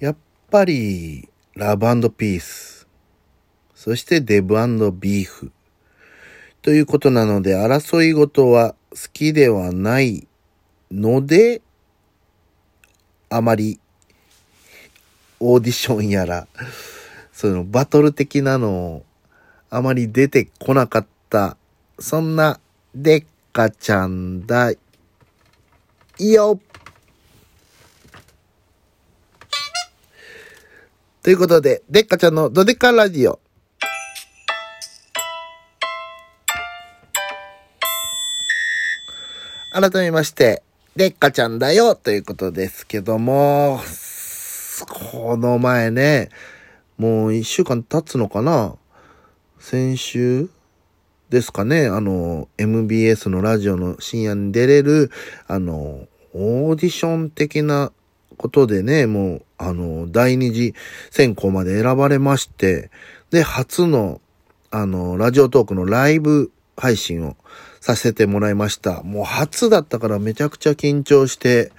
やっぱり、ラブピース。そしてデブビーフ。ということなので、争い事は好きではないので、あまり、オーディションやら、そのバトル的なのをあまり出てこなかった、そんなデッカちゃんだよということで、デッカちゃんのドデカラジオ。改めまして、デッカちゃんだよということですけども、この前ね、もう一週間経つのかな？先週ですかね、あの、MBS のラジオの深夜に出れる、あの、オーディション的なことでね、もう、あの、第二次選考まで選ばれまして、で、初の、あの、ラジオトークのライブ配信をさせてもらいました。もう初だったからめちゃくちゃ緊張して、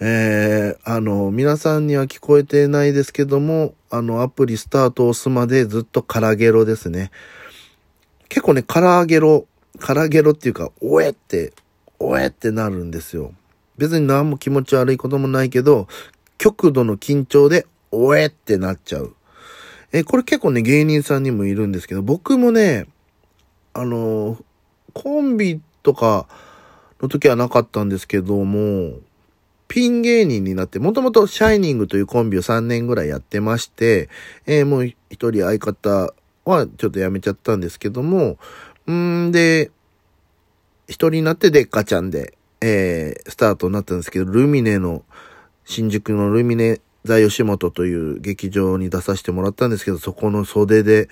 えー、あの、皆さんには聞こえてないですけども、あの、アプリスタートを押すまでずっとカラゲロですね。結構ね、カラゲロ、カラゲロっていうか、おえって、おえってなるんですよ。別に何も気持ち悪いこともないけど、極度の緊張で、おえってなっちゃう。え、これ結構ね、芸人さんにもいるんですけど、僕もね、あの、コンビとかの時はなかったんですけども、ピン芸人になって、もともとシャイニングというコンビを3年ぐらいやってまして、えー、もう一人相方はちょっと辞めちゃったんですけども、んで、一人になってデッカちゃんで、えー、スタートになったんですけど、ルミネの、新宿のルミネザ吉本という劇場に出させてもらったんですけど、そこの袖で、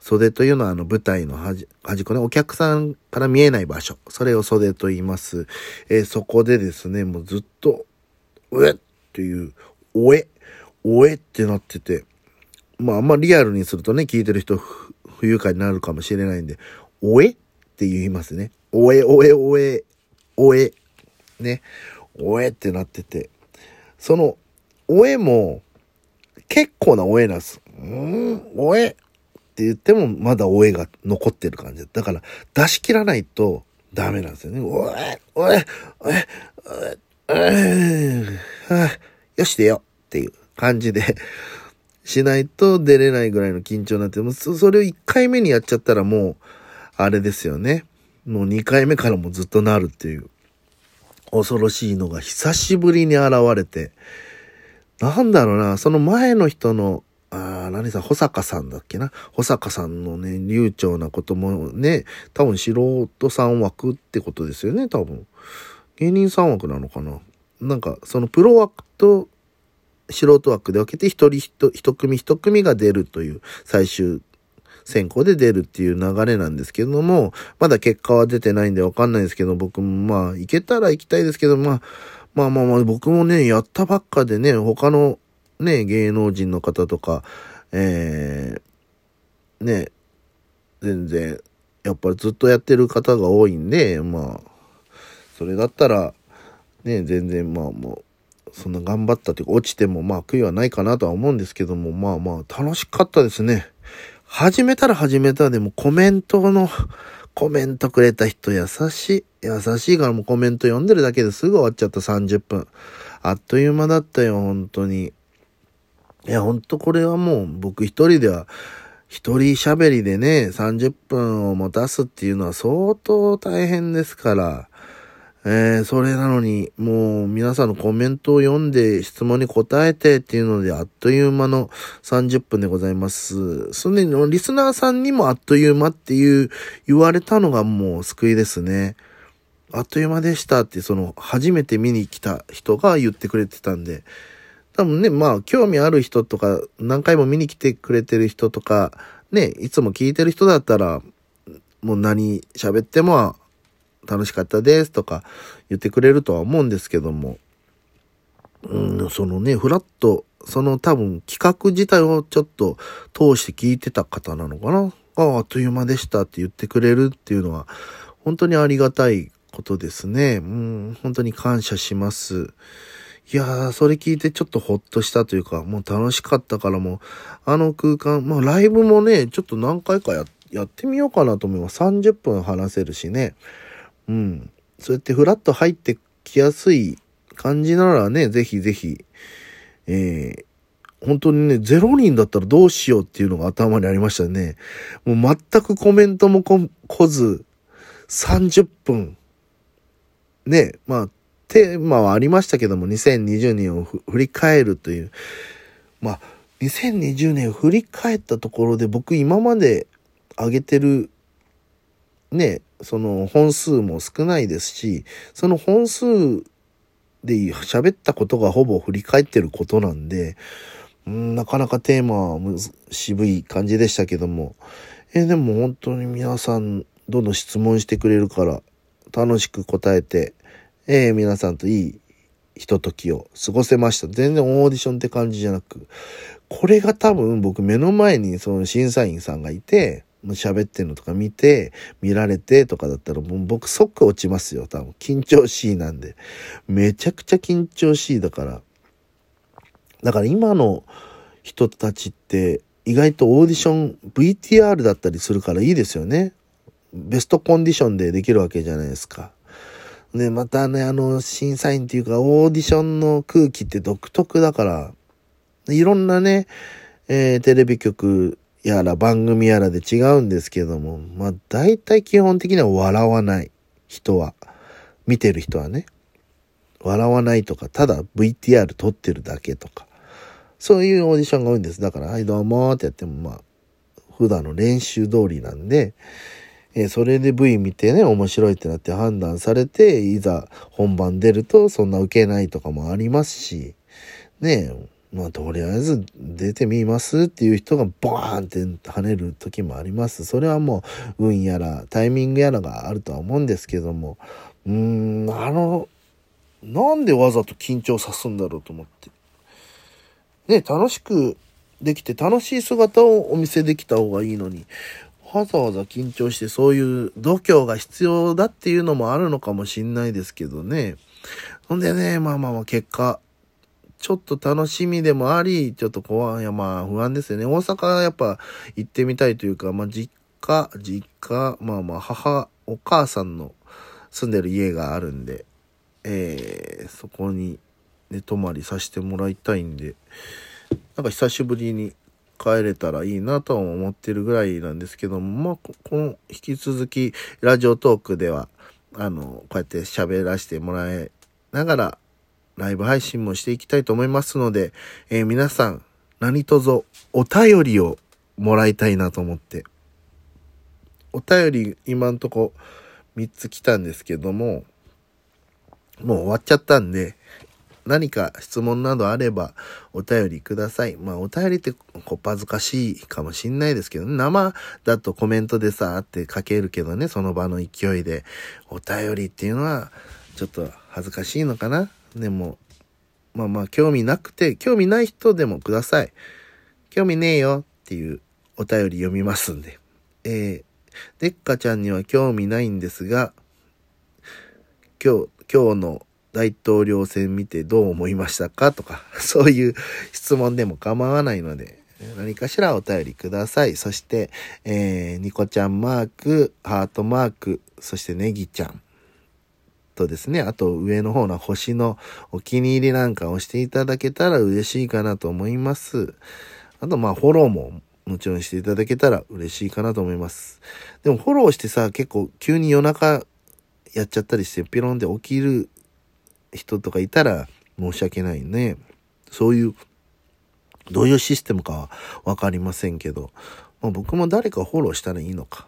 袖というのはあの舞台の端端っこね、お客さんから見えない場所。それを袖と言います。えー、そこでですね、もうずっと、うえっていう、おえ、おえってなってて、まああんまリアルにするとね、聞いてる人不愉快になるかもしれないんで、おえって言いますね。おえ、おえ、おえ、おえ、ね、おえってなってて、その、おえも、結構なおえなんです。うん、おえって言っても、まだおえが残ってる感じだから、出し切らないとダメなんですよね。おえ、おえ、おえ、おえ、よし出よっていう感じでしないと出れないぐらいの緊張になって、もうそれを1回目にやっちゃったらもう、あれですよね。もう2回目からもずっとなるっていう。恐ろしいのが久しぶりに現れて、なんだろうな、その前の人の、あ何さん、保坂さんだっけな？保坂さんのね、流暢なこともね、多分素人さん枠ってことですよね、多分。芸人さん枠なのかな？なんか、そのプロ枠と素人枠で分けて一人一一組一組が出るという最終選考で出るっていう流れなんですけども、まだ結果は出てないんでわかんないですけど、僕もまあ、行けたら行きたいですけど、まあ、まあまあまあ、僕もね、やったばっかでね、他のね、芸能人の方とか、えー、ね、全然、やっぱりずっとやってる方が多いんで、まあ、それだったら、ね、全然まあもう、そんな頑張ったというか、落ちてもまあ悔いはないかなとは思うんですけども、まあまあ楽しかったですね。始めたら始めたでもコメントの、コメントくれた人優しい。優しいからもうコメント読んでるだけですぐ終わっちゃった30分。あっという間だったよ、本当に。いや、ほんとこれはもう僕一人では、一人喋りでね、30分を持たすっていうのは相当大変ですから。えー、それなのに、もう皆さんのコメントを読んで質問に答えてっていうので、あっという間の30分でございます。それのリスナーさんにもあっという間っていう言われたのがもう救いですね。あっという間でしたって、その、初めて見に来た人が言ってくれてたんで、多分ね、まあ、興味ある人とか、何回も見に来てくれてる人とか、ね、いつも聞いてる人だったら、もう何喋っても楽しかったですとか言ってくれるとは思うんですけども、うん、そのね、フラット、その多分企画自体をちょっと通して聞いてた方なのかなああ、っという間でしたって言ってくれるっていうのは、本当にありがたいことですね。うん、本当に感謝します。いやー、それ聞いてちょっとほっとしたというか、もう楽しかったからもう、あの空間、まあライブもね、ちょっと何回かや、やってみようかなと思います。30分話せるしね。うん。そうやってフラッと入ってきやすい感じならね、ぜひぜひ、えー、本当にね、0人だったらどうしようっていうのが頭にありましたね。もう全くコメントもこ来ず、30分。ね、まあ、テーマはありましたけども、2020年を振り返るという。まあ、2020年を振り返ったところで僕今まで上げてるね、その本数も少ないですし、その本数で喋ったことがほぼ振り返ってることなんで、んなかなかテーマは渋い感じでしたけども、えー、でも本当に皆さんどんどん質問してくれるから楽しく答えて、えー、皆さんといいひとときを過ごせました。全然オーディションって感じじゃなく、これが多分僕目の前にその審査員さんがいて、喋ってんのとか見て、見られてとかだったらもう僕即落ちますよ。多分緊張しいなんで。めちゃくちゃ緊張しいだから。だから今の人たちって意外とオーディション VTR だったりするからいいですよね。ベストコンディションでできるわけじゃないですか。で、またね、あの、審査員っていうか、オーディションの空気って独特だから、いろんなね、えー、テレビ局やら番組やらで違うんですけども、まあ、大体基本的には笑わない人は、見てる人はね、笑わないとか、ただ VTR 撮ってるだけとか、そういうオーディションが多いんです。だから、はい、どうもってやっても、まあ、普段の練習通りなんで、えそれで V 見てね、面白いってなって判断されて、いざ本番出るとそんな受けないとかもありますし、ねえまあとりあえず出てみますっていう人がバーンって跳ねる時もあります。それはもう運やらタイミングやらがあるとは思うんですけども、うーん、あの、なんでわざと緊張さすんだろうと思って。ね、楽しくできて楽しい姿をお見せできた方がいいのに、わざわざ緊張してそういう度胸が必要だっていうのもあるのかもしんないですけどね。ほんでね、まあまあまあ結果、ちょっと楽しみでもあり、ちょっと怖い、やまあ不安ですよね。大阪やっぱ行ってみたいというか、まあ実家、実家、まあまあ母、お母さんの住んでる家があるんで、えー、そこに寝泊まりさせてもらいたいんで、なんか久しぶりに帰れたらいいなとは思ってるぐらいなんですけども、まあ、この引き続きラジオトークでは、あの、こうやって喋らせてもらいながら、ライブ配信もしていきたいと思いますので、えー、皆さん、何卒お便りをもらいたいなと思って。お便り今んとこ3つ来たんですけども、もう終わっちゃったんで、何か質問などあればお便りください。まあお便りってこっぱずかしいかもしんないですけど、ね、生だとコメントでさーって書けるけどね、その場の勢いで。お便りっていうのはちょっと恥ずかしいのかなでも、まあまあ興味なくて、興味ない人でもください。興味ねえよっていうお便り読みますんで。えー、でっかちゃんには興味ないんですが、今日、今日の大統領選見てどう思いましたか？とか、そういう質問でも構わないので、何かしらお便りください。そして、えー、ニコちゃんマーク、ハートマーク、そしてネギちゃんとですね、あと上の方の星のお気に入りなんか押していただけたら嬉しいかなと思います。あと、まあ、フォローももちろんしていただけたら嬉しいかなと思います。でもフォローしてさ、結構急に夜中やっちゃったりして、ピロンで起きる人とかいたら申し訳ないね。そういう、どういうシステムかはわかりませんけど、まあ、僕も誰かフォローしたらいいのか。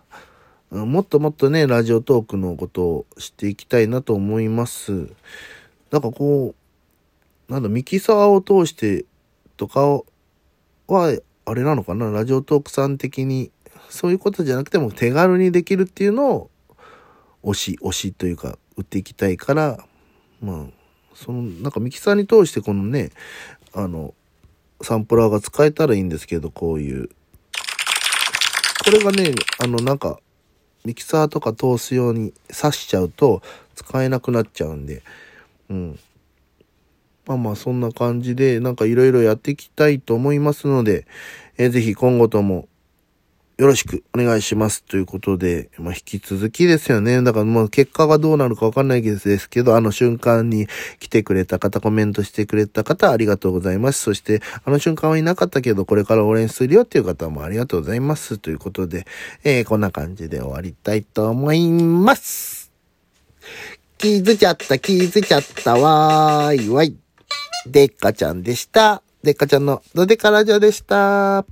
もっともっとね、ラジオトークのことを知っていきたいなと思います。なんかこう、なんだ、ミキサーを通してとかは、あれなのかな？ラジオトークさん的に、そういうことじゃなくても手軽にできるっていうのを、推し、推しというか、売っていきたいから、まあ、その、なんかミキサーに通してこのね、あの、サンプラーが使えたらいいんですけど、こういう。これがね、あの、なんか、ミキサーとか通すように刺しちゃうと使えなくなっちゃうんで、うん。まあまあそんな感じで、なんかいろいろやっていきたいと思いますので、えー、ぜひ今後ともよろしくお願いします。ということで、まあ、引き続きですよね。だからもう結果がどうなるかわかんないですけど、あの瞬間に来てくれた方、コメントしてくれた方、ありがとうございます。そして、あの瞬間はいなかったけど、これから応援するよっていう方もありがとうございます。ということで、えー、こんな感じで終わりたいと思います。気づちゃった、気づちゃったわーいわい。でっかちゃんでした。でっかちゃんのドデカラジオでした。